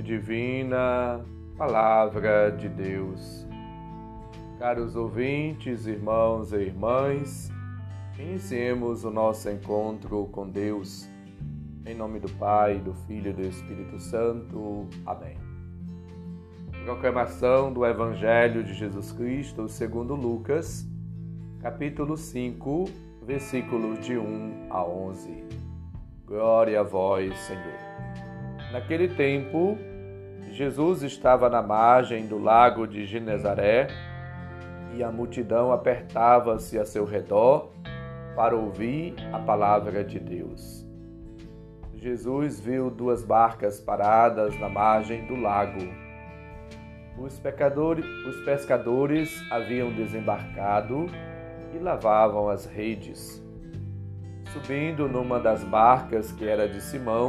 divina, Palavra de Deus. Caros ouvintes, irmãos e irmãs, iniciemos o nosso encontro com Deus. Em nome do Pai, do Filho e do Espírito Santo. Amém. Proclamação do Evangelho de Jesus Cristo segundo Lucas, capítulo 5, versículos de 1 a 11. Glória a vós, Senhor. Naquele tempo, Jesus estava na margem do lago de Genezaré e a multidão apertava-se a seu redor para ouvir a palavra de Deus. Jesus viu duas barcas paradas na margem do lago. Os, pecadores, os pescadores haviam desembarcado e lavavam as redes. Subindo numa das barcas que era de Simão,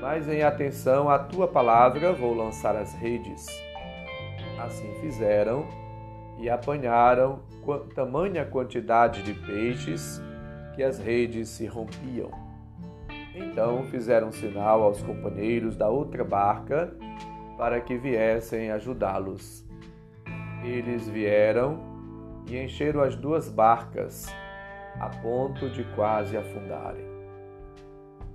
mas em atenção à tua palavra vou lançar as redes. Assim fizeram e apanharam tamanha quantidade de peixes que as redes se rompiam. Então fizeram sinal aos companheiros da outra barca para que viessem ajudá-los. Eles vieram e encheram as duas barcas, a ponto de quase afundarem.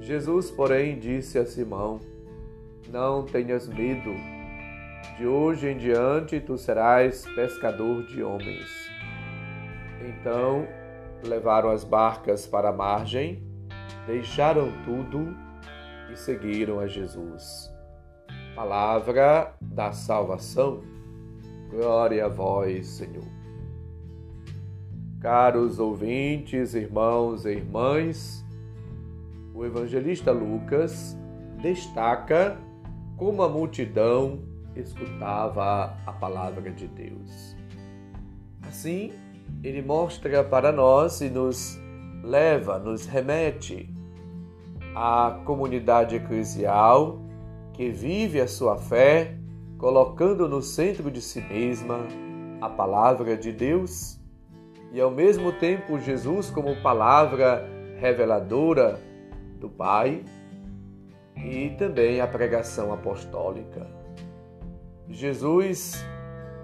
Jesus, porém, disse a Simão: Não tenhas medo, de hoje em diante tu serás pescador de homens. Então levaram as barcas para a margem, deixaram tudo e seguiram a Jesus. Palavra da salvação. Glória a vós, Senhor. Caros ouvintes, irmãos e irmãs, o evangelista Lucas destaca como a multidão escutava a palavra de Deus. Assim, ele mostra para nós e nos leva, nos remete à comunidade eclesial que vive a sua fé, colocando no centro de si mesma a palavra de Deus e ao mesmo tempo Jesus como palavra reveladora do Pai e também a pregação apostólica. Jesus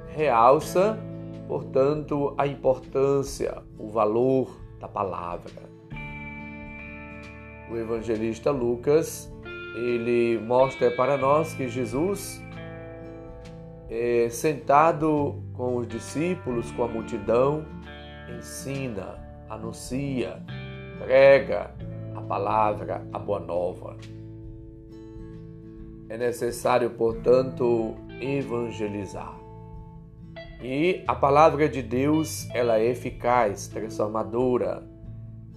realça, portanto, a importância, o valor da palavra. O evangelista Lucas, ele mostra para nós que Jesus é, sentado com os discípulos, com a multidão, ensina, anuncia, prega, palavra, a boa nova. É necessário, portanto, evangelizar. E a palavra de Deus, ela é eficaz, transformadora.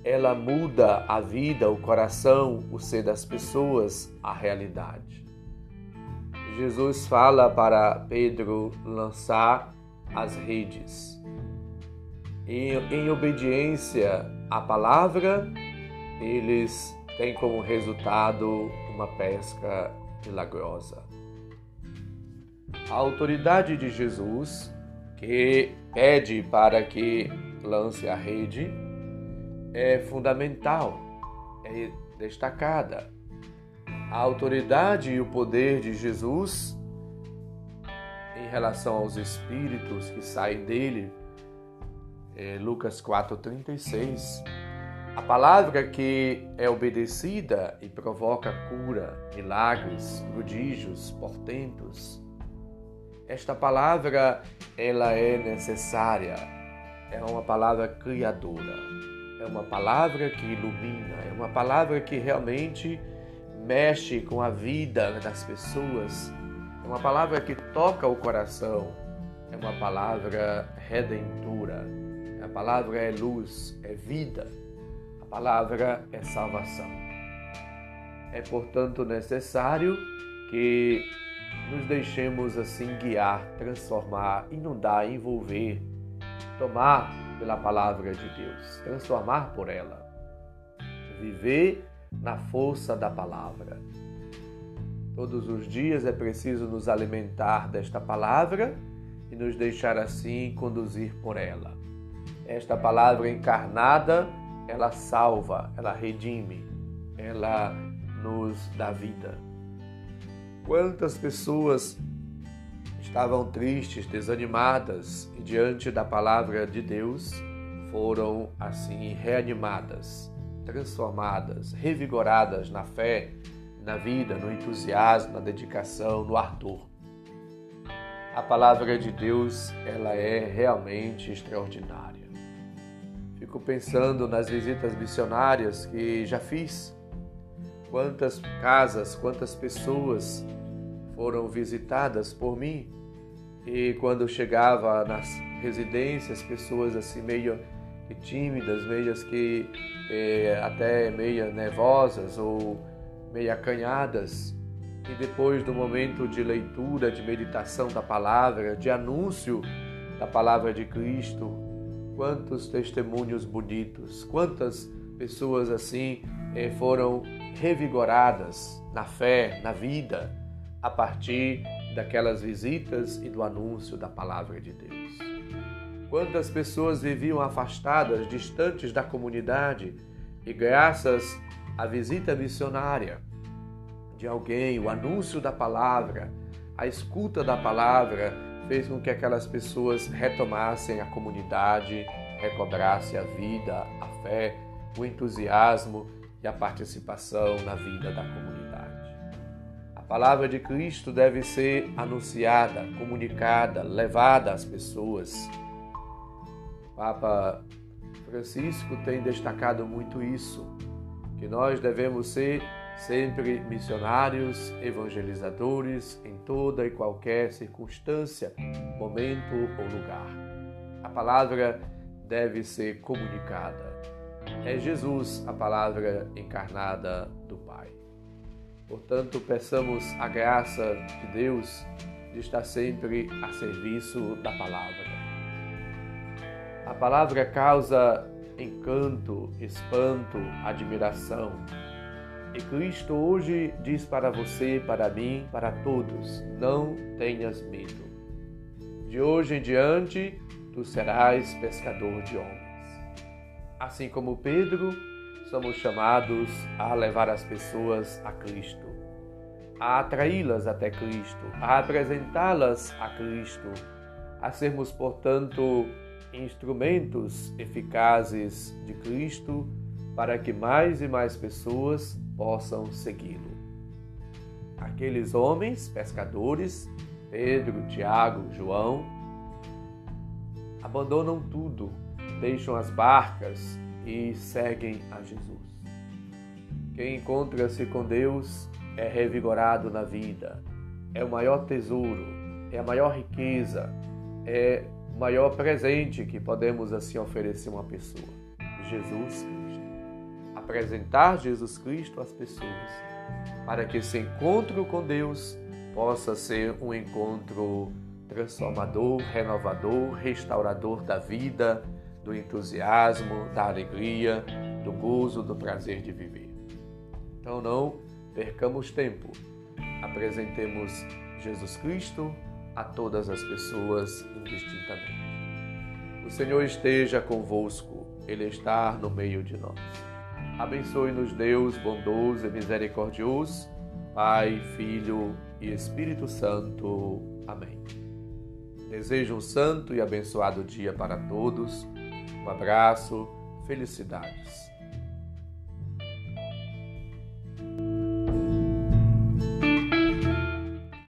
Ela muda a vida, o coração, o ser das pessoas, a realidade. Jesus fala para Pedro lançar as redes. E, em obediência à palavra, eles têm como resultado uma pesca milagrosa. A autoridade de Jesus, que pede para que lance a rede, é fundamental, é destacada. A autoridade e o poder de Jesus em relação aos espíritos que saem dele, é Lucas 4,36 A palavra que é obedecida e provoca cura, milagres, prodígios, portentos. Esta palavra, ela é necessária. É uma palavra criadora. É uma palavra que ilumina, é uma palavra que realmente mexe com a vida das pessoas. É uma palavra que toca o coração. É uma palavra redentora. A palavra é luz, é vida. Palavra é salvação. É, portanto, necessário que nos deixemos assim guiar, transformar, inundar, envolver, tomar pela palavra de Deus, transformar por ela, viver na força da palavra. Todos os dias é preciso nos alimentar desta palavra e nos deixar assim conduzir por ela. Esta palavra encarnada, ela salva, ela redime, ela nos dá vida. Quantas pessoas estavam tristes, desanimadas e diante da palavra de Deus foram assim reanimadas, transformadas, revigoradas na fé, na vida, no entusiasmo, na dedicação, no ardor. A palavra de Deus, ela é realmente extraordinária. Fico pensando nas visitas missionárias que já fiz. Quantas casas, quantas pessoas foram visitadas por mim. E quando chegava nas residências, pessoas assim meio tímidas, meias que é, até meio nervosas ou meio acanhadas. E depois do momento de leitura, de meditação da palavra, de anúncio da palavra de Cristo, quantos testemunhos bonitos, quantas pessoas assim é, foram revigoradas na fé, na vida, a partir daquelas visitas e do anúncio da palavra de Deus. Quantas pessoas viviam afastadas, distantes da comunidade, e graças à visita missionária de alguém, o anúncio da palavra, a escuta da palavra, fez com que aquelas pessoas retomassem a comunidade, recobrassem a vida, a fé, o entusiasmo e a participação na vida da comunidade. A palavra de Cristo deve ser anunciada, comunicada, levada às pessoas. O Papa Francisco tem destacado muito isso, que nós devemos ser sempre missionários, evangelizadores em toda e qualquer circunstância, momento ou lugar. A palavra deve ser comunicada. É Jesus a palavra encarnada do Pai. Portanto, peçamos a graça de Deus de estar sempre a serviço da palavra. A palavra causa encanto, espanto, admiração. E Cristo hoje diz para você, para mim, para todos: não tenhas medo. De hoje em diante, tu serás pescador de homens. Assim como Pedro, somos chamados a levar as pessoas a Cristo, a atraí-las até Cristo, a apresentá-las a Cristo, a sermos, portanto, instrumentos eficazes de Cristo para que mais e mais pessoas possam segui-lo. Aqueles homens pescadores, Pedro, Tiago, João, abandonam tudo deixam as barcas e seguem a Jesus. Quem encontra-se com Deus é revigorado na vida, é o maior tesouro, é a maior riqueza, é o maior presente que podemos assim oferecer a uma pessoa. Jesus. Apresentar Jesus Cristo às pessoas, para que esse encontro com Deus possa ser um encontro transformador, renovador, restaurador da vida, do entusiasmo, da alegria, do gozo, do prazer de viver. Então não percamos tempo. Apresentemos Jesus Cristo a todas as pessoas indistintamente. O Senhor esteja convosco, Ele está no meio de nós. Abençoe-nos, Deus bondoso e misericordioso, Pai, Filho e Espírito Santo. Amém. Desejo um santo e abençoado dia para todos um abraço, felicidades.